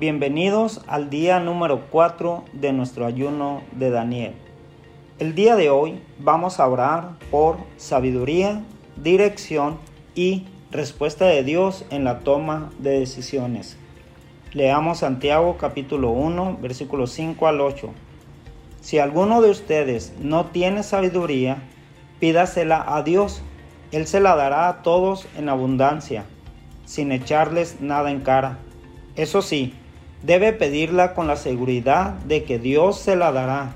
Bienvenidos al día número 4 de nuestro ayuno de Daniel. El día de hoy vamos a orar por sabiduría, dirección y respuesta de Dios en la toma de decisiones. Leamos Santiago capítulo 1 versículos 5 al 8. Si alguno de ustedes no tiene sabiduría, pídasela a Dios. Él se la dará a todos en abundancia, sin echarles nada en cara. Eso sí, debe pedirla con la seguridad de que Dios se la dará,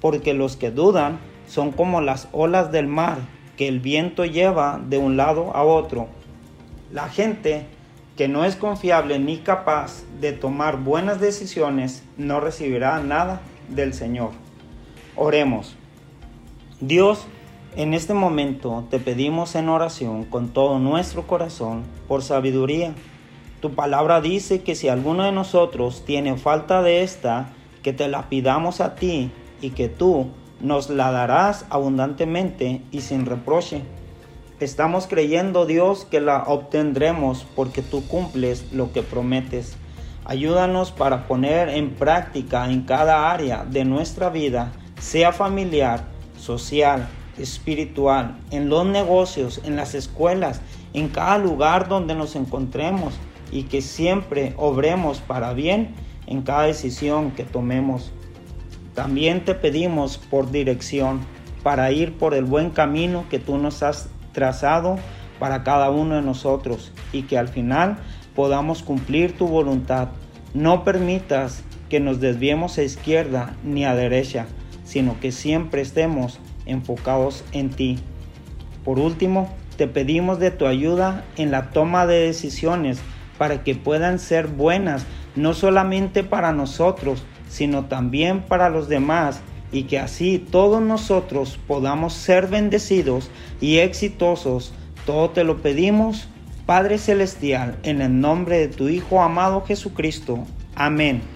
porque los que dudan son como las olas del mar que el viento lleva de un lado a otro. La gente que no es confiable ni capaz de tomar buenas decisiones no recibirá nada del Señor. Oremos. Dios, en este momento te pedimos en oración con todo nuestro corazón por sabiduría tu palabra dice que si alguno de nosotros tiene falta de esta, que te la pidamos a ti y que tú nos la darás abundantemente y sin reproche. Estamos creyendo, Dios, que la obtendremos porque tú cumples lo que prometes. Ayúdanos para poner en práctica en cada área de nuestra vida, sea familiar, social, espiritual, en los negocios, en las escuelas, en cada lugar donde nos encontremos y que siempre obremos para bien en cada decisión que tomemos. También te pedimos por dirección para ir por el buen camino que tú nos has trazado para cada uno de nosotros y que al final podamos cumplir tu voluntad. No permitas que nos desviemos a izquierda ni a derecha, sino que siempre estemos enfocados en ti. Por último, te pedimos de tu ayuda en la toma de decisiones para que puedan ser buenas, no solamente para nosotros, sino también para los demás, y que así todos nosotros podamos ser bendecidos y exitosos. Todo te lo pedimos, Padre Celestial, en el nombre de tu Hijo amado Jesucristo. Amén.